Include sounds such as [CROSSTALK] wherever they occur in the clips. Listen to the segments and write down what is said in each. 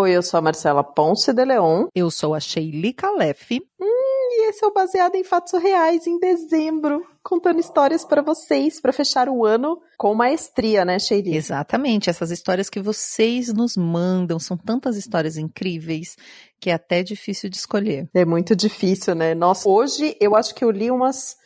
Oi, eu sou a Marcela Ponce de Leon. Eu sou a Sheili Calef. Hum, e esse é o Baseado em Fatos Reais em dezembro, contando histórias para vocês, para fechar o ano com maestria, né, Sheili? Exatamente, essas histórias que vocês nos mandam, são tantas histórias incríveis que é até difícil de escolher. É muito difícil, né? Nossa, hoje eu acho que eu li umas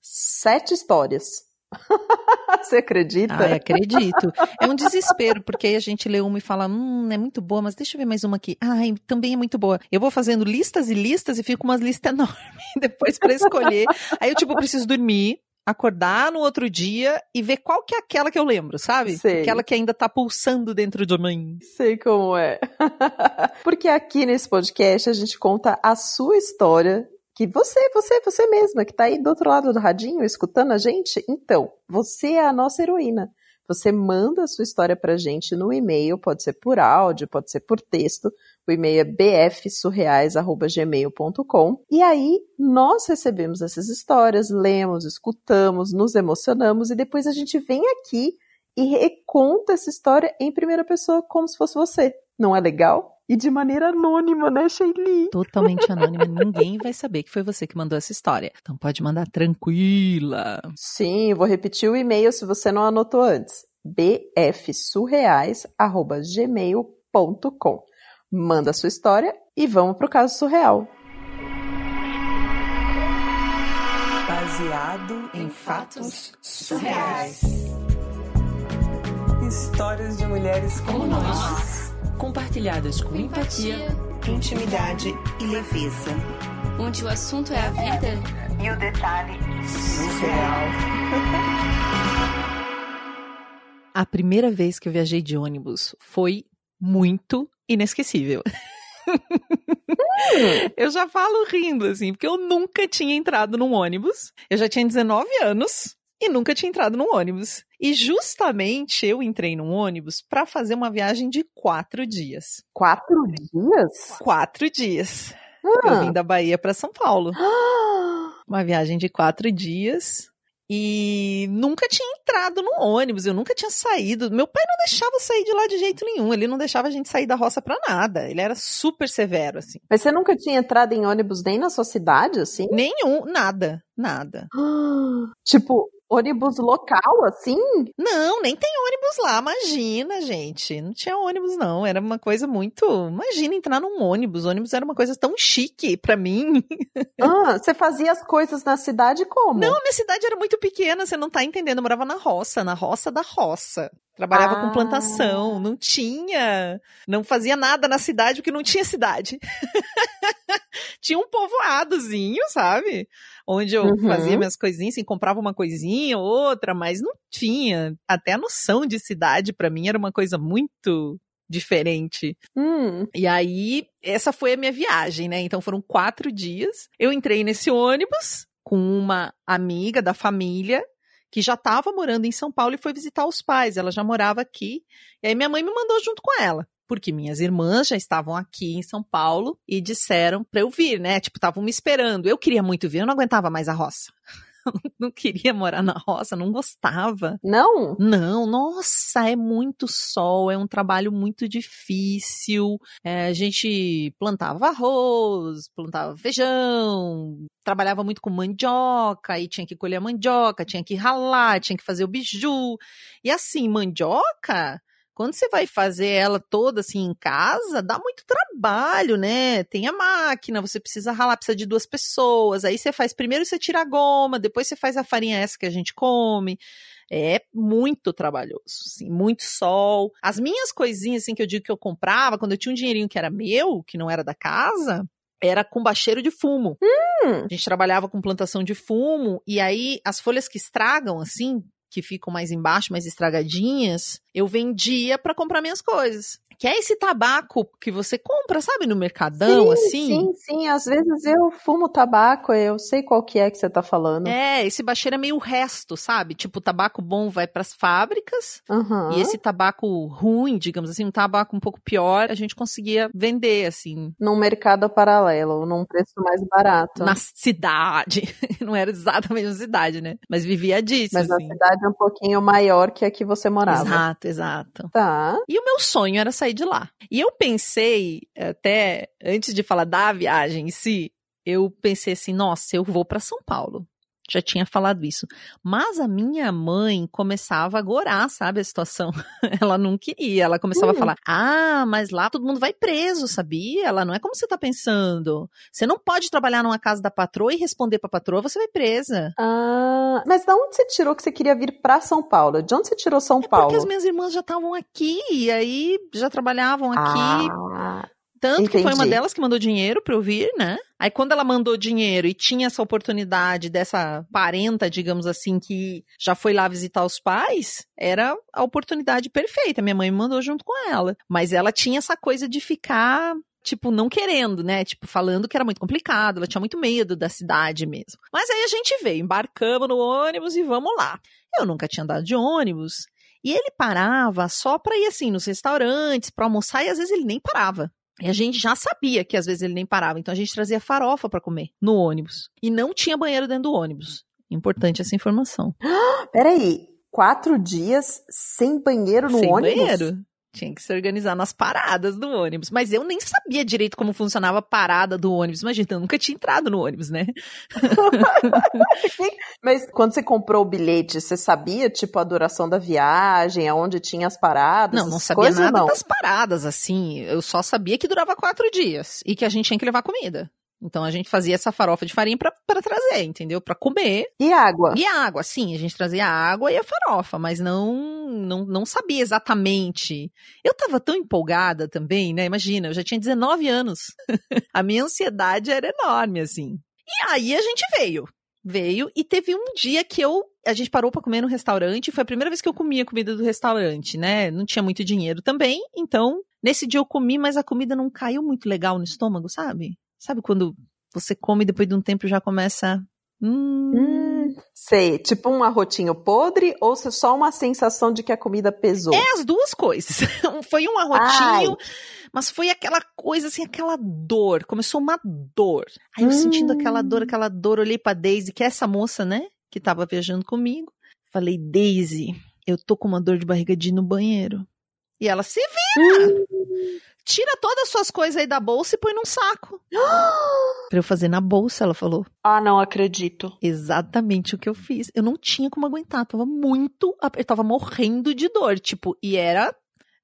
sete histórias. [LAUGHS] [LAUGHS] Você acredita? Ai, acredito. É um desespero, porque aí a gente lê uma e fala, hum, é muito boa, mas deixa eu ver mais uma aqui. Ai, também é muito boa. Eu vou fazendo listas e listas e fico com umas listas [LAUGHS] enormes depois para escolher. Aí eu, tipo, preciso dormir, acordar no outro dia e ver qual que é aquela que eu lembro, sabe? Sei. Aquela que ainda tá pulsando dentro de mim. Sei como é. [LAUGHS] Porque aqui nesse podcast a gente conta a sua história que você, você, você mesma, que tá aí do outro lado do radinho escutando a gente, então, você é a nossa heroína. Você manda a sua história pra gente no e-mail, pode ser por áudio, pode ser por texto. O e-mail é bfsurreais.gmail.com. E aí, nós recebemos essas histórias, lemos, escutamos, nos emocionamos e depois a gente vem aqui e reconta essa história em primeira pessoa como se fosse você. Não é legal? E de maneira anônima, né, Sheili? Totalmente anônima, ninguém vai saber que foi você que mandou essa história. Então pode mandar tranquila. Sim, eu vou repetir o e-mail se você não anotou antes. bfsurreais@gmail.com. Manda a sua história e vamos pro caso surreal. Baseado em fatos surreais. Histórias de mulheres como nós compartilhadas com empatia, intimidade e leveza. onde o assunto é a vida E o detalhe surreal. A primeira vez que eu viajei de ônibus foi muito inesquecível. eu já falo rindo, assim, porque eu nunca tinha entrado num ônibus. Eu já tinha 19 anos e nunca tinha entrado num ônibus. E justamente eu entrei num ônibus para fazer uma viagem de quatro dias. Quatro dias? Quatro dias. Ah. Eu vim da Bahia para São Paulo. [GASPS] Uma viagem de quatro dias. E nunca tinha entrado no ônibus, eu nunca tinha saído. Meu pai não deixava eu sair de lá de jeito nenhum. Ele não deixava a gente sair da roça pra nada. Ele era super severo, assim. Mas você nunca tinha entrado em ônibus nem na sua cidade, assim? Nenhum, nada, nada. [GASPS] tipo, ônibus local, assim? Não, nem tem ônibus lá, imagina, gente. Não tinha ônibus, não. Era uma coisa muito. Imagina entrar num ônibus. ônibus era uma coisa tão chique pra mim. [LAUGHS] Ah, você fazia as coisas na cidade como? Não, minha cidade era muito pequena, você não tá entendendo. Eu morava na roça, na roça da roça. Trabalhava Ah. com plantação, não tinha, não fazia nada na cidade porque não tinha cidade. [LAUGHS] tinha um povoadozinho, sabe? Onde eu Uhum. fazia minhas coisinhas, assim, comprava uma coisinha ou outra, mas não tinha. Até a noção de cidade pra mim era uma coisa muito diferente. Hum, E aí, essa foi a minha viagem, né? Então foram quatro dias. Eu entrei nesse ônibus com uma amiga da família que já estava morando em São Paulo e foi visitar os pais. Ela já morava aqui. E aí minha mãe me mandou junto com ela. Porque minhas irmãs já estavam aqui em São Paulo e disseram pra eu vir, né? Tipo, estavam me esperando. Eu queria muito vir, eu não aguentava mais a roça. [LAUGHS] não queria morar na roça, não gostava. não? Não, nossa, é muito sol, é um trabalho muito difícil. É, a gente plantava arroz, plantava feijão, trabalhava muito com mandioca, aí tinha que colher a mandioca, tinha que ralar, tinha que fazer o biju. E assim, mandioca, quando você vai fazer ela toda assim em casa, dá muito trabalho, né? Tem a máquina, você precisa ralar, precisa de duas pessoas. Aí você faz primeiro você tira a goma, depois você faz a farinha essa que a gente come. É muito trabalhoso, assim, muito sol. As minhas coisinhas, assim, que eu digo que eu comprava, quando eu tinha um dinheirinho que era meu, que não era da casa, era com bacheiro de fumo. Hum. A gente trabalhava com plantação de fumo, e aí as folhas que estragam, assim, que ficam mais embaixo, mais estragadinhas, eu vendia para comprar minhas coisas. Que é esse tabaco que você compra, sabe, no mercadão, assim? Sim, sim, às vezes eu fumo tabaco, eu sei qual que é que você tá falando. É, esse bacheiro é meio resto, sabe? Tipo, o tabaco bom vai pras fábricas Aham. e esse tabaco ruim, digamos assim, um tabaco um pouco pior, a gente conseguia vender, assim, Num mercado paralelo, num preço mais barato. na cidade. [LAUGHS] Não era exatamente na cidade, né? Mas vivia disso, Mas na assim. cidade um pouquinho maior que a que você morava. Exato, exato. Tá. E o meu sonho era sair sair de lá. E eu pensei, até antes de falar da viagem em si, eu pensei assim, nossa, eu vou para São Paulo já tinha falado isso. Mas a minha mãe começava a gorar, sabe, a situação. [LAUGHS] ela não queria. Ela começava a Hum. falar: Ah, mas lá todo mundo vai preso, sabia? Ela não é como você tá pensando. Você não pode trabalhar numa casa da patroa e responder pra patroa, você vai presa. Ah, mas da onde você tirou que você queria vir pra São Paulo? De onde você tirou São É Paulo? porque as minhas irmãs já estavam aqui, e aí já trabalhavam aqui. Ah, Tanto que foi uma entendi. delas que mandou dinheiro pra eu vir, né? Aí quando ela mandou dinheiro e tinha essa oportunidade dessa parenta, digamos assim, que já foi lá visitar os pais, era a oportunidade perfeita. Minha mãe me mandou junto com ela. Mas ela tinha essa coisa de ficar tipo, não querendo, né? Tipo, falando que era muito complicado, ela tinha muito medo da cidade mesmo. Mas aí a gente veio, embarcamos no ônibus e vamos lá. Eu nunca tinha andado de ônibus. E ele parava só pra ir assim nos restaurantes, pra almoçar, e às vezes ele nem parava. E a gente já sabia que às vezes ele nem parava, então a gente trazia farofa pra comer no ônibus. E não tinha banheiro dentro do ônibus. Importante essa informação. [GASPS] Peraí, quatro dias sem banheiro no Sem ônibus? banheiro. Tinha que se organizar nas paradas do ônibus. Mas eu nem sabia direito como funcionava a parada do ônibus. Imagina, eu nunca tinha entrado no ônibus, né? [LAUGHS] Mas quando você comprou o bilhete, você sabia, tipo, a duração da viagem, aonde tinha as paradas? Não, não sabia coisas, nada não? das paradas, assim. Eu só sabia que durava quatro dias e que a gente tinha que levar comida. Então a gente fazia essa farofa de farinha pra, pra trazer, entendeu? Pra comer. E água? E água, sim, a gente trazia a água e a farofa, mas não, não, não sabia exatamente. Eu tava tão empolgada também, né? Imagina, eu já tinha 19 anos. [LAUGHS] a minha ansiedade era enorme, assim. E aí a gente veio. Veio e teve um dia que eu. A gente parou pra comer no restaurante. Foi a primeira vez que eu comia comida do restaurante, né? Não tinha muito dinheiro também. Então, nesse dia eu comi, mas a comida não caiu muito legal no estômago, sabe? Sabe quando você come e depois de um tempo já começa. Hum, Hum, sei. Tipo um arrotinho podre ou só uma sensação de que a comida pesou? É as duas coisas. [LAUGHS] foi um arrotinho, mas foi aquela coisa assim, aquela dor. Começou uma dor. Aí eu Hum. sentindo aquela dor, aquela dor, olhei pra Daisy, que é essa moça, né? Que tava viajando comigo. Falei, Daisy, eu tô com uma dor de barriga de ir no banheiro. E ela se vira. Tira todas as suas coisas aí da bolsa e põe num saco. [GASPS] pra eu fazer na bolsa, ela falou. Ah, não acredito. Exatamente o que eu fiz. Eu não tinha como aguentar, tava muito, eu tava morrendo de dor, tipo, e era,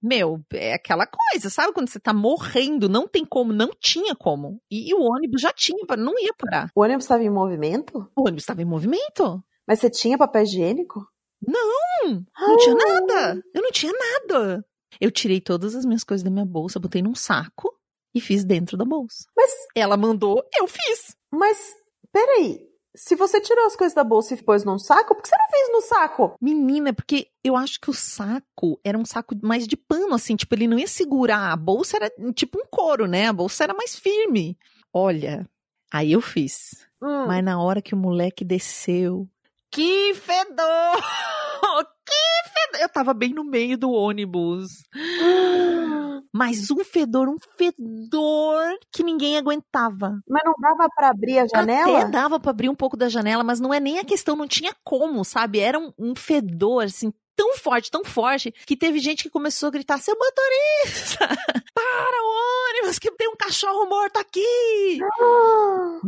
meu, é aquela coisa, sabe quando você tá morrendo, não tem como, não tinha como. E, e o ônibus já tinha, não ia parar. O ônibus estava em movimento? O ônibus estava em movimento. Mas você tinha papel higiênico? Hum, [GASPS] não tinha nada. Eu não tinha nada. Eu tirei todas as minhas coisas da minha bolsa, botei num saco e fiz dentro da bolsa. Mas, Ela mandou, eu fiz. mas, peraí. Se você tirou as coisas da bolsa e pôs num saco, por que você não fez no saco? Menina, porque eu acho que o saco era um saco mais de pano, assim, tipo, ele não ia segurar. A bolsa era tipo um couro, né? A bolsa era mais firme. Olha, aí eu fiz. Hum. Mas na hora que o moleque desceu. Que fedor! [LAUGHS] que fedor! Eu tava bem no meio do ônibus. [GASPS] Mas um fedor, um fedor que ninguém aguentava. Mas não dava pra abrir a janela? Até dava pra abrir um pouco da janela, mas não é nem a questão, não tinha como, sabe? Era um, um fedor, assim, tão forte, tão forte, que teve gente que começou a gritar: seu motorista, [LAUGHS] para o ônibus, que tem um cachorro morto aqui! [GASPS] Ah,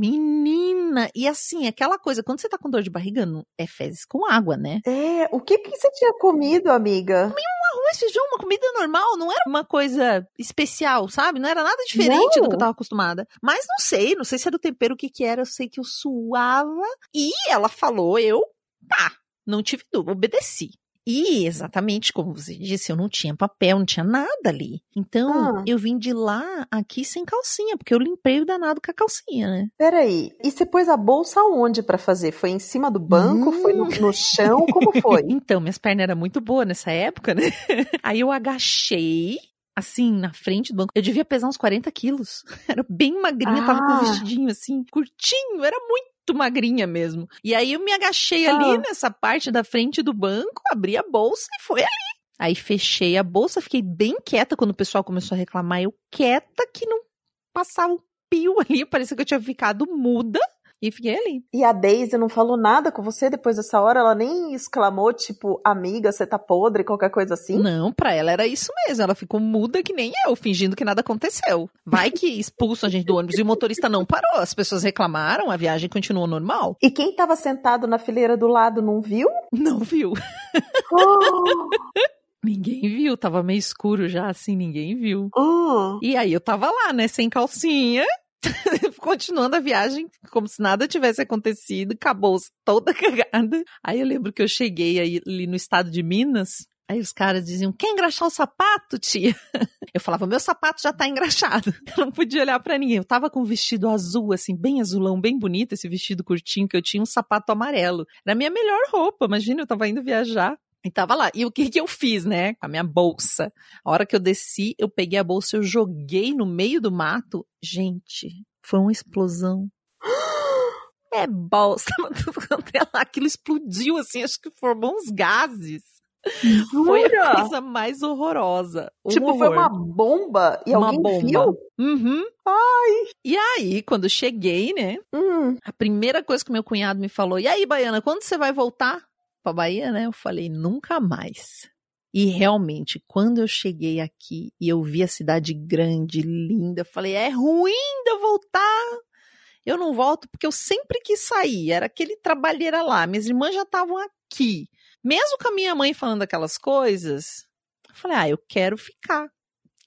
Menina! E assim, aquela coisa, quando você tá com dor de barriga, não- é fezes com água, né? É, o que que você tinha comido, amiga? Arroz, feijão, uma comida normal, não era uma coisa especial, sabe? Não era nada diferente Não. do que eu tava acostumada. Mas não sei, não sei se era o tempero, o que que era, eu sei que eu suava. E ela falou, eu, tá, não tive dúvida, obedeci. E exatamente como você disse, eu não tinha papel, não tinha nada ali. Então, Ah. eu vim de lá aqui sem calcinha, porque eu limpei o danado com a calcinha, né? Peraí, e você pôs a bolsa onde pra fazer? Foi em cima do banco? Hum. Foi no, no chão? Como [LAUGHS] foi? Então, minhas pernas eram muito boas nessa época, né? [LAUGHS] Aí eu agachei, assim, na frente do banco. Eu devia pesar uns 40 quilos. [LAUGHS] Era bem magrinha, tava com Ah. um vestidinho assim, curtinho, era muito magrinha mesmo. E aí eu me agachei ali Ah. nessa parte da frente do banco, abri a bolsa e foi ali. Aí fechei a bolsa, fiquei bem quieta quando o pessoal começou a reclamar. Eu quieta que não passava um pio ali, parecia que eu tinha ficado muda. E fiquei ali. E a Daisy não falou nada com você depois dessa hora? Ela nem exclamou, tipo, amiga, você tá podre, qualquer coisa assim? Não, pra ela era isso mesmo. Ela ficou muda que nem eu, fingindo que nada aconteceu. Vai que expulsam a gente do ônibus e o motorista não parou. As pessoas reclamaram, a viagem continuou normal. E quem tava sentado na fileira do lado não viu? Não viu. Oh, [LAUGHS] Ninguém viu, tava meio escuro já, assim, ninguém viu. oh. E aí eu tava lá, né, sem calcinha, [LAUGHS] continuando a viagem como se nada tivesse acontecido, acabou toda cagada. Aí eu lembro que eu cheguei aí, ali no estado de Minas, aí os caras diziam, quer engraxar o sapato, tia? [LAUGHS] Eu falava, meu sapato já tá engraxado. [LAUGHS] Eu não podia olhar pra ninguém. Eu tava com um vestido azul, assim, bem azulão, bem bonito, esse vestido curtinho, que eu tinha um sapato amarelo. Era a minha melhor roupa, imagina, eu tava indo viajar. E tava lá. E o que que eu fiz, né? Com a minha bolsa. A hora que eu desci, eu peguei a bolsa, eu joguei no meio do mato. Gente, foi uma explosão. [GASPS] É [LAUGHS] lá. Aquilo explodiu, assim, acho que formou uns gases. Foi a Jura? coisa mais horrorosa. Um Tipo, foi horror. uma bomba e Uma alguém bomba. viu? Uhum. Ai. E aí, quando cheguei, né? Hum. A primeira coisa que meu cunhado me falou: E aí, Baiana, quando você vai voltar pra Bahia, né? Eu falei: Nunca mais. E realmente, quando eu cheguei aqui e eu vi a cidade grande, linda, eu falei: É ruim eu voltar. Eu não volto porque eu sempre quis sair. Era aquele trabalheira lá. Minhas irmãs já estavam aqui. Mesmo com a minha mãe falando aquelas coisas, eu falei: Ah, eu quero ficar.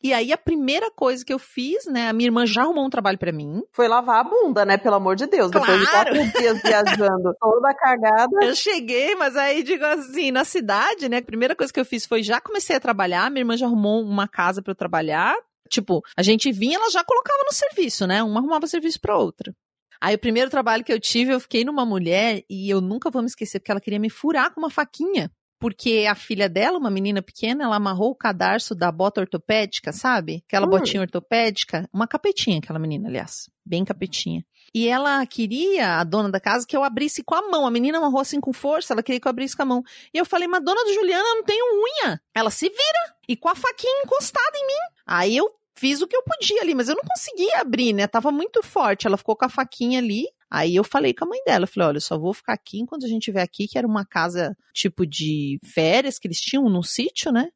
E aí, a primeira coisa que eu fiz, né? A minha irmã já arrumou um trabalho pra mim. Foi lavar a bunda, né? Pelo amor de Deus. Depois de Claro. quatro dias viajando, toda cagada. Eu cheguei, mas aí digo assim, na cidade, né? A primeira coisa que eu fiz foi já comecei a trabalhar, minha irmã já arrumou uma casa pra eu trabalhar. Tipo, a gente vinha, ela já colocava no serviço, né? Uma arrumava serviço pra outra. Aí o primeiro trabalho que eu tive, eu fiquei numa mulher e eu nunca vou me esquecer porque ela queria me furar com uma faquinha. Porque a filha dela, uma menina pequena, ela amarrou o cadarço da bota ortopédica, sabe? Aquela Hum. botinha ortopédica. Uma capetinha, aquela menina, aliás. Bem capetinha. E ela queria, a dona da casa, que eu abrisse com a mão. A menina amarrou assim com força, ela queria que eu abrisse com a mão. E eu falei, mas dona do Juliana, eu não tenho unha. Ela se vira. E com a faquinha encostada em mim. Aí eu fiz o que eu podia ali, mas eu não conseguia abrir, né? Tava muito forte. Ela ficou com a faquinha ali. Aí eu falei com a mãe dela, falei, olha, eu só vou ficar aqui enquanto a gente estiver aqui, que era uma casa tipo de férias que eles tinham num sítio, né?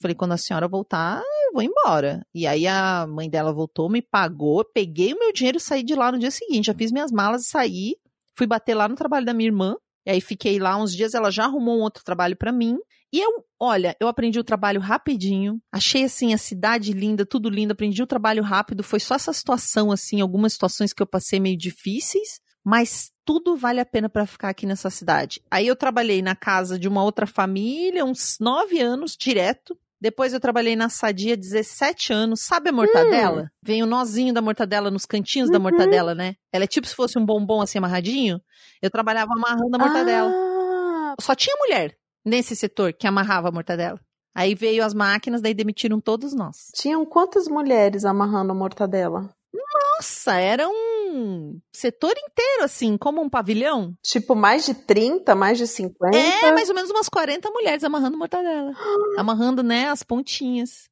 Falei, quando a senhora voltar, eu vou embora. E aí a mãe dela voltou, me pagou, peguei o meu dinheiro e saí de lá no dia seguinte. Já fiz minhas malas e saí. Fui bater lá no trabalho da minha irmã. E aí fiquei lá uns dias, ela já arrumou um outro trabalho pra mim. E eu, olha, eu aprendi o trabalho rapidinho. Achei assim a cidade linda, tudo lindo, aprendi o trabalho rápido. Foi só essa situação assim, algumas situações que eu passei meio difíceis, mas tudo vale a pena pra ficar aqui nessa cidade. Aí eu trabalhei na casa de uma outra família, uns nove anos direto. Depois eu trabalhei na Sadia 17 anos. Sabe a mortadela? Vem o nozinho da mortadela nos cantinhos da Uhum. mortadela, né? Ela é tipo se fosse um bombom assim amarradinho. Eu trabalhava amarrando a mortadela. Ah, Só tinha mulher nesse setor que amarrava a mortadela. Aí veio as máquinas, daí demitiram todos nós. tinham quantas mulheres amarrando a mortadela? Nossa, era um setor inteiro, assim, como um pavilhão. Tipo, mais de 30, mais de 50? É, mais ou menos umas 40 mulheres amarrando mortadela. [GASPS] amarrando, né, as pontinhas.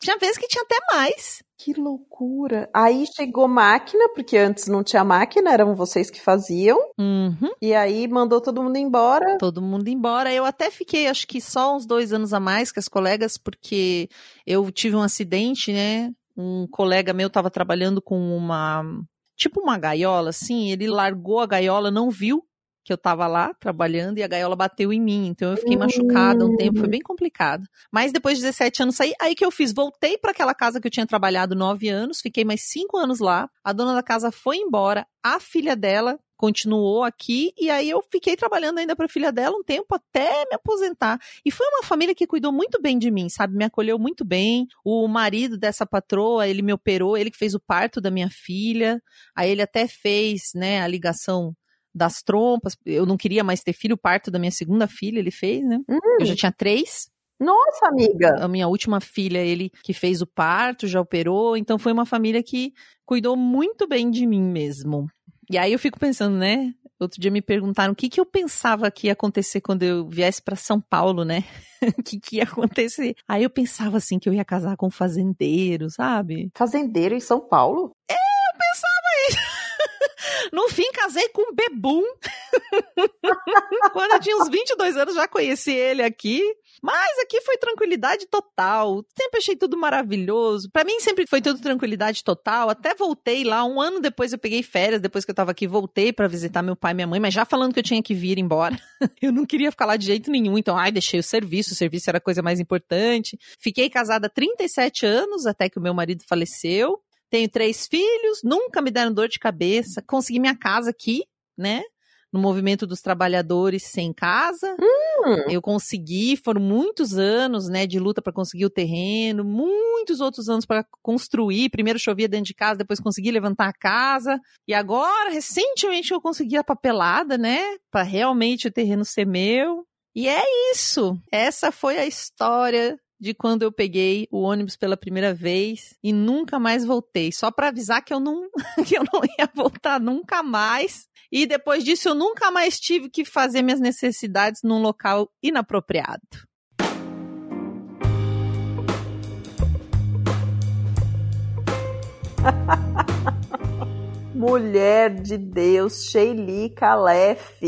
Tinha vezes que tinha até mais. Que loucura. Aí chegou máquina, porque antes não tinha máquina, eram vocês que faziam. Uhum. E aí mandou todo mundo embora. Todo mundo embora. Eu até fiquei, acho que só uns dois anos a mais que as colegas, porque eu tive um acidente, né? Um colega meu estava trabalhando com uma. Tipo uma gaiola, assim. Ele largou a gaiola, não viu que eu tava lá trabalhando e a gaiola bateu em mim. Então eu fiquei machucada um tempo, foi bem complicado. Mas depois de 17 anos saí, aí que eu fiz, voltei para aquela casa que eu tinha trabalhado nove anos, fiquei mais cinco anos lá. A dona da casa foi embora, a filha dela continuou aqui e aí eu fiquei trabalhando ainda para a filha dela um tempo até me aposentar. E foi uma família que cuidou muito bem de mim, sabe? Me acolheu muito bem. O marido dessa patroa, ele me operou, ele que fez o parto da minha filha. Aí ele até fez, né, a ligação das trompas. Eu não queria mais ter filho, o parto da minha segunda filha ele fez, né? Eu já tinha três. Nossa, amiga. A minha última filha, ele que fez o parto, já operou. Então foi uma família que cuidou muito bem de mim mesmo. E aí eu fico pensando, né? Outro dia me perguntaram o que, que eu pensava que ia acontecer quando eu viesse para São Paulo, né? [LAUGHS] O que, que ia acontecer? Aí eu pensava assim que eu ia casar com um fazendeiro, sabe? Fazendeiro em São Paulo? No fim, casei com um bebum. [LAUGHS] Quando eu tinha uns 22 anos, já conheci ele aqui. Mas aqui foi tranquilidade total. Sempre achei tudo maravilhoso. Para mim sempre foi tudo tranquilidade total. Até voltei lá um ano depois eu peguei férias, depois que eu tava aqui, voltei para visitar meu pai e minha mãe, mas já falando que eu tinha que vir embora. [LAUGHS] eu não queria ficar lá de jeito nenhum, então ai, deixei o serviço, o serviço era a coisa mais importante. Fiquei casada há 37 anos até que o meu marido faleceu. Tenho três filhos, nunca me deram dor de cabeça. Consegui minha casa aqui, né? No movimento dos trabalhadores sem casa. Hum. Eu consegui, foram muitos anos, né, de luta para conseguir o terreno, muitos outros anos para construir. Primeiro chovia dentro de casa, depois consegui levantar a casa. E agora, recentemente, eu consegui a papelada, né, para realmente o terreno ser meu. E é isso. Essa foi a história de quando eu peguei o ônibus pela primeira vez e nunca mais voltei. Só para avisar que eu não [LAUGHS] que eu não ia voltar nunca mais. E depois disso eu nunca mais tive que fazer minhas necessidades num local inapropriado. [LAUGHS] Mulher de Deus, Sheili Calef.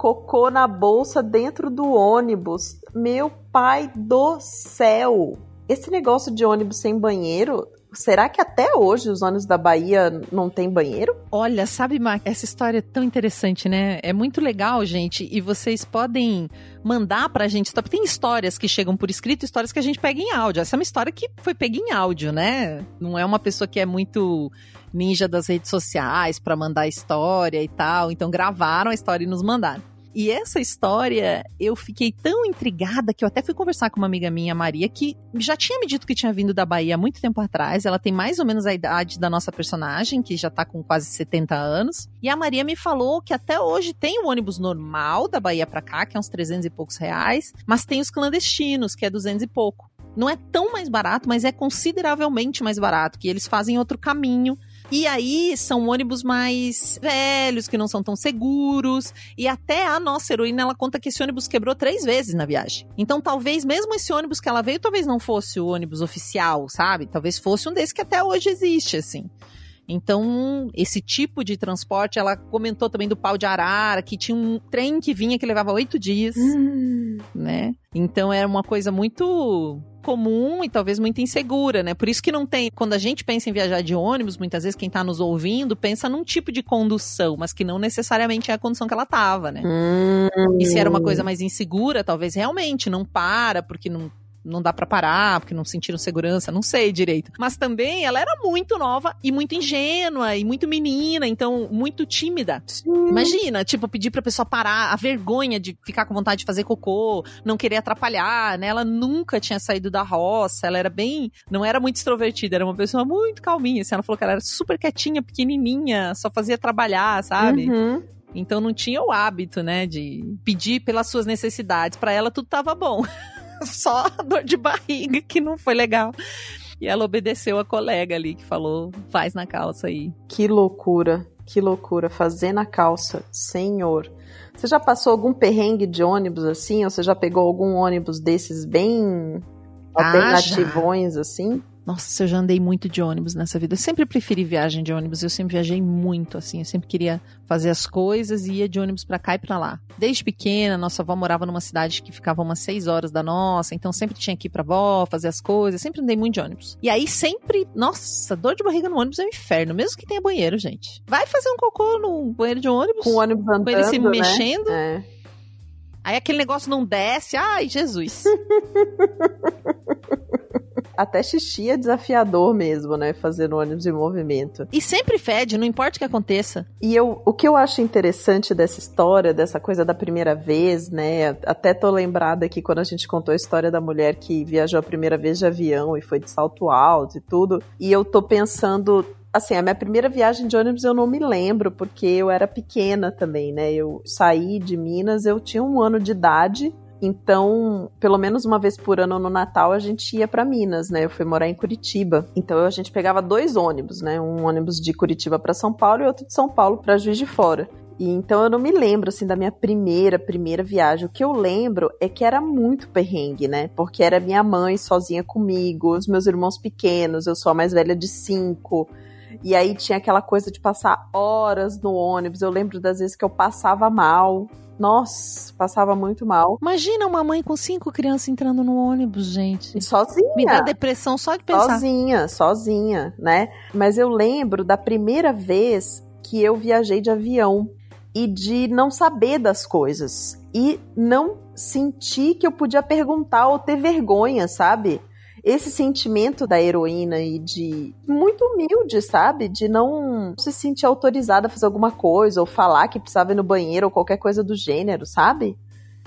Cocô na bolsa dentro do ônibus. Meu pai do céu. Esse negócio de ônibus sem banheiro, será que até hoje os ônibus da Bahia não tem banheiro? Olha, sabe, Mar, essa história é tão interessante, né? É muito legal, gente, e vocês podem mandar pra gente. Tem histórias que chegam por escrito, histórias que a gente pega em áudio. Essa é uma história que foi pega em áudio, né? Não é uma pessoa que é muito ninja das redes sociais para mandar história e tal. Então gravaram a história e nos mandaram. E essa história, eu fiquei tão intrigada que eu até fui conversar com uma amiga minha, Maria, que já tinha me dito que tinha vindo da Bahia há muito tempo atrás. Ela tem mais ou menos a idade da nossa personagem, que já tá com quase 70 anos. E a Maria me falou que até hoje tem o ônibus normal da Bahia pra cá, que é uns 300 e poucos reais, mas tem os clandestinos, que é 200 e pouco. Não é tão mais barato, mas é consideravelmente mais barato, que eles fazem outro caminho e aí são ônibus mais velhos, que não são tão seguros. E até a nossa heroína, ela conta que esse ônibus quebrou três vezes na viagem. Então talvez mesmo esse ônibus que ela veio, talvez não fosse o ônibus oficial, sabe? Talvez fosse um desses que até hoje existe, assim. Então, esse tipo de transporte, ela comentou também do pau de arara, que tinha um trem que vinha que levava oito dias, Hum. né? Então era uma coisa muito comum e talvez muito insegura, né? Por isso que não tem. Quando a gente pensa em viajar de ônibus, muitas vezes quem tá nos ouvindo pensa num tipo de condução, mas que não necessariamente é a condução que ela tava, né? Hum. E se era uma coisa mais insegura, talvez realmente não para, porque não. Não dá pra parar, porque não sentiram segurança, não sei direito. Mas também ela era muito nova e muito ingênua e muito menina, então muito tímida. Imagina, tipo, pedir pra pessoa parar, a vergonha de ficar com vontade de fazer cocô, não querer atrapalhar, né? Ela nunca tinha saído da roça, ela era bem. Não era muito extrovertida, era uma pessoa muito calminha. Assim, ela falou que ela era super quietinha, pequenininha, só fazia trabalhar, sabe? Uhum. Então não tinha o hábito, né, de pedir pelas suas necessidades. Pra ela tudo tava bom. [LAUGHS] [LAUGHS] Só a dor de barriga que não foi legal. E ela obedeceu a colega ali que falou: faz na calça aí. Que loucura, que loucura. Fazer na calça, senhor. Você já passou algum perrengue de ônibus assim? Ou você já pegou algum ônibus desses bem Ah, alternativões assim? Nossa, eu já andei muito de ônibus nessa vida. Eu sempre preferi viagem de ônibus. Eu sempre viajei muito, assim. Eu sempre queria fazer as coisas e ia de ônibus pra cá e pra lá. Desde pequena, nossa avó morava numa cidade que ficava umas seis horas da nossa. Então sempre tinha que ir pra avó, fazer as coisas. Sempre andei muito de ônibus. E aí sempre, nossa, dor de barriga no ônibus é um inferno. Mesmo que tenha banheiro, gente. Vai fazer um cocô no banheiro de ônibus. Com o ônibus andando, com ele se né? mexendo. É. Aí aquele negócio não desce. Ai, Jesus. [LAUGHS] Até xixi é desafiador mesmo, né? Fazer o ônibus em movimento. e sempre fede, não importa o que aconteça. E eu, o que eu acho interessante dessa história, dessa coisa da primeira vez, né? Até tô lembrada aqui quando a gente contou a história da mulher que viajou a primeira vez de avião e foi de salto alto e tudo. E eu tô pensando. Assim, a minha primeira viagem de ônibus eu não me lembro, porque eu era pequena também, né? Eu saí de Minas, eu tinha um ano de idade. Então, pelo menos uma vez por ano no Natal a gente ia pra Minas, né? Eu fui morar em Curitiba. Então a gente pegava dois ônibus, né? Um ônibus de Curitiba pra São Paulo e outro de São Paulo pra Juiz de Fora. E então eu não me lembro assim da minha primeira, primeira viagem. O que eu lembro é que era muito perrengue, né? Porque era minha mãe sozinha comigo, os meus irmãos pequenos, eu sou a mais velha de cinco. E aí tinha aquela coisa de passar horas no ônibus. Eu lembro das vezes que eu passava mal. Nossa, passava muito mal. Imagina uma mãe com cinco crianças entrando no ônibus, gente. Sozinha. Me dá depressão só de pensar. Sozinha, sozinha, né? Mas eu lembro da primeira vez que eu viajei de avião e de não saber das coisas e não sentir que eu podia perguntar ou ter vergonha, sabe? Esse sentimento da heroína e de muito humilde, sabe? De não se sentir autorizada a fazer alguma coisa ou falar que precisava ir no banheiro ou qualquer coisa do gênero, sabe?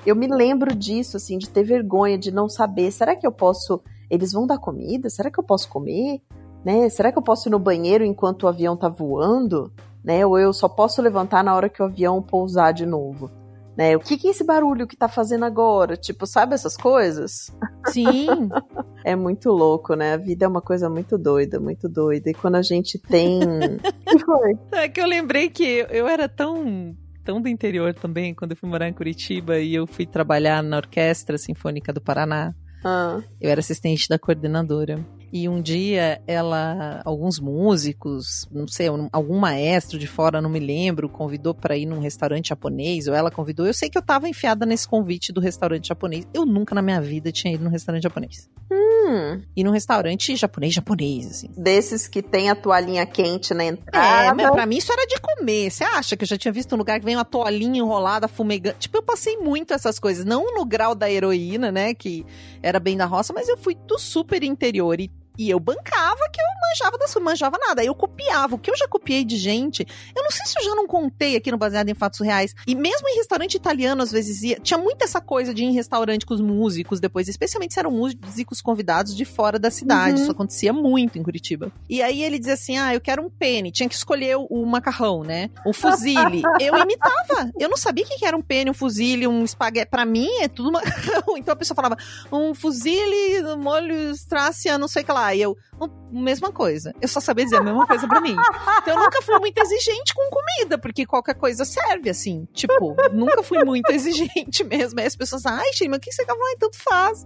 Eu me lembro disso, assim, de ter vergonha, de não saber. Será que eu posso. Eles vão dar comida? Será que eu posso comer? Né? Será que eu posso ir no banheiro enquanto o avião tá voando? Né? Ou eu só posso levantar na hora que o avião pousar de novo? Né? O que, que é esse barulho que tá fazendo agora? Tipo, sabe essas coisas? Sim. [LAUGHS] É muito louco, né? A vida é uma coisa muito doida, muito doida. E quando a gente tem. [LAUGHS] Foi. É que eu lembrei que eu era tão tão do interior também, quando eu fui morar em Curitiba e eu fui trabalhar na Orquestra Sinfônica do Paraná. Ah, Eu era assistente da coordenadora. E um dia ela, alguns músicos, não sei, um- algum maestro de fora, não me lembro, convidou para ir num restaurante japonês, ou ela convidou. Eu sei que eu tava enfiada nesse convite do restaurante japonês. Eu nunca na minha vida tinha ido num restaurante japonês. hum, E num restaurante japonês, japonês, assim. desses que tem a toalhinha quente na É, entrada. mas pra mim isso era de comer. Você acha que eu já tinha visto um lugar que vem uma toalhinha enrolada, fumegante? Tipo, eu passei muito essas coisas. Não no grau da heroína, né? Que era bem da roça, mas eu fui do super interior. E, e eu bancava que eu manjava das coisas, manjava nada. Aí eu copiava. O que eu já copiei de gente, eu não sei se eu já não contei aqui no Baseado em Fatos Reais. E mesmo em restaurante italiano, às vezes ia. Tinha muito essa coisa de ir em restaurante com os músicos depois, especialmente se eram músicos convidados de fora da cidade. Uhum. Isso acontecia muito em Curitiba. E aí ele dizia assim: ah, eu quero um pene. Tinha que escolher o, o macarrão, né? O fuzile. [LAUGHS] eu imitava. Eu não sabia o que era um pene, um fuzile, um espaguete. Pra mim é tudo macarrão. [LAUGHS] Então a pessoa falava um fuzile, molho strácia, não sei o que lá. E eu, "Hum, mesma coisa. Eu só sabia dizer a mesma coisa pra mim. Então eu nunca fui muito exigente com comida, porque qualquer coisa serve, assim. Tipo, nunca fui muito exigente mesmo. Aí as pessoas, ai, Shima, o que você quer falar? Tanto faz.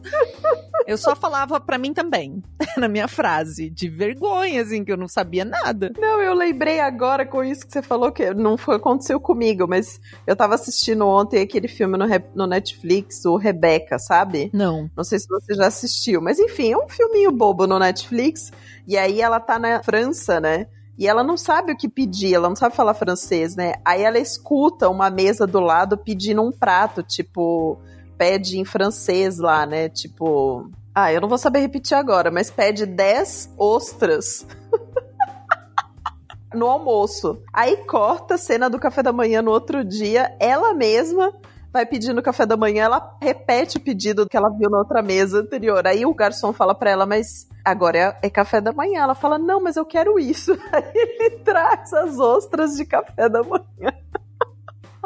Eu só falava pra mim também, [LAUGHS] na minha frase, de vergonha, assim, que eu não sabia nada. Não, eu lembrei agora com isso que você falou que não foi aconteceu comigo, mas eu tava assistindo ontem aquele filme no, no Netflix, o Rebeca, sabe? Não. Não sei se você já assistiu, mas enfim, é um filminho bobo no Netflix. E aí ela tá na França, né? E ela não sabe o que pedir, ela não sabe falar francês, né? Aí ela escuta uma mesa do lado pedindo um prato, tipo, pede em francês lá, né? Tipo, ah, eu não vou saber repetir agora, mas pede 10 ostras. [LAUGHS] no almoço. Aí corta a cena do café da manhã no outro dia, ela mesma vai pedir no café da manhã, ela repete o pedido que ela viu na outra mesa anterior. Aí o garçom fala pra ela, mas agora é, é café da manhã. Ela fala, não, mas eu quero isso. [LAUGHS] Aí ele traz as ostras de café da manhã.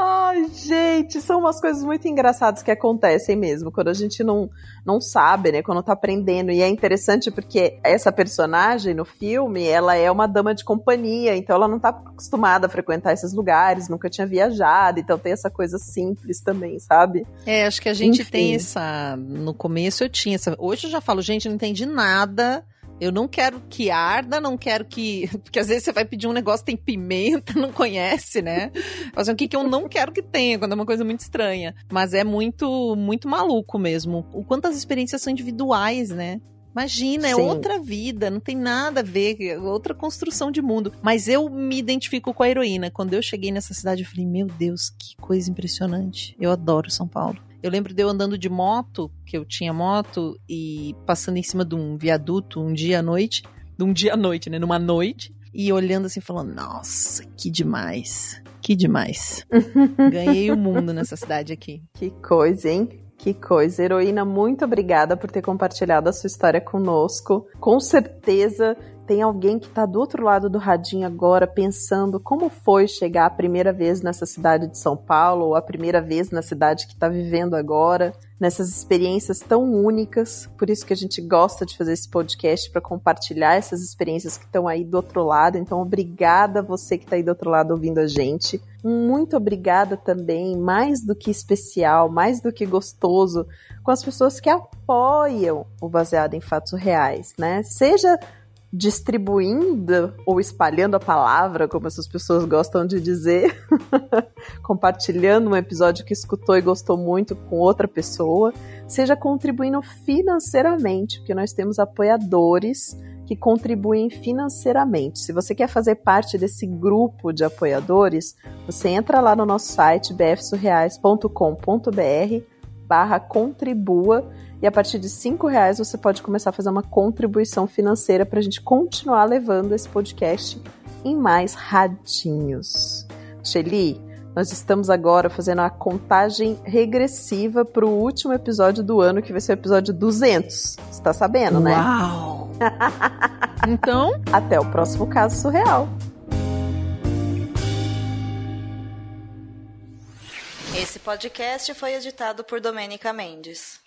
Ai, gente, são umas coisas muito engraçadas que acontecem mesmo, quando a gente não, não sabe, né, quando tá aprendendo. E é interessante porque essa personagem no filme, ela é uma dama de companhia, então ela não tá acostumada a frequentar esses lugares, nunca tinha viajado, então tem essa coisa simples também, sabe? É, acho que a gente Enfim. tem essa. No começo eu tinha essa. Hoje eu já falo, gente, não entendi nada. Eu não quero que arda, não quero que. [LAUGHS] Porque às vezes você vai pedir um negócio, tem pimenta, [LAUGHS] não conhece, né? Fazer o que, que eu não quero que tenha, quando é uma coisa muito estranha. Mas é muito, muito maluco mesmo. O quanto as experiências são individuais, né? Imagina, é Sim. outra vida, não tem nada a ver, é outra construção de mundo. Mas eu me identifico com a heroína. Quando eu cheguei nessa cidade, eu falei, meu Deus, que coisa impressionante. Eu adoro São Paulo. Eu lembro de eu andando de moto, que eu tinha moto, e passando em cima de um viaduto um dia à noite. De um dia à noite, né? Numa noite. E olhando assim, falando, nossa, que demais. Que demais. [LAUGHS] Ganhei o mundo nessa cidade aqui. Que coisa, hein? Que coisa. Heroína, muito obrigada por ter compartilhado a sua história conosco. Com certeza tem alguém que tá do outro lado do radinho agora pensando como foi chegar a primeira vez nessa cidade de São Paulo ou a primeira vez na cidade que tá vivendo agora, nessas experiências tão únicas. Por isso que a gente gosta de fazer esse podcast para compartilhar essas experiências que estão aí do outro lado. Então, obrigada você que tá aí do outro lado ouvindo a gente. Muito obrigada também, mais do que especial, mais do que gostoso, com as pessoas que apoiam o Baseado em Fatos Reais, né? Seja distribuindo ou espalhando a palavra, como essas pessoas gostam de dizer, [LAUGHS] compartilhando um episódio que escutou e gostou muito com outra pessoa, seja contribuindo financeiramente, porque nós temos apoiadores que contribuem financeiramente. Se você quer fazer parte desse grupo de apoiadores, você entra lá no nosso site bfsurreais.com.br barra contribua e a partir de cinco reais você pode começar a fazer uma contribuição financeira para a gente continuar levando esse podcast em mais radinhos. Shelly, nós estamos agora fazendo a contagem regressiva para o último episódio do ano, que vai ser o episódio 200. Você está sabendo, né? Uau! [LAUGHS] então, até o próximo caso surreal. Esse podcast foi editado por Domênica Mendes.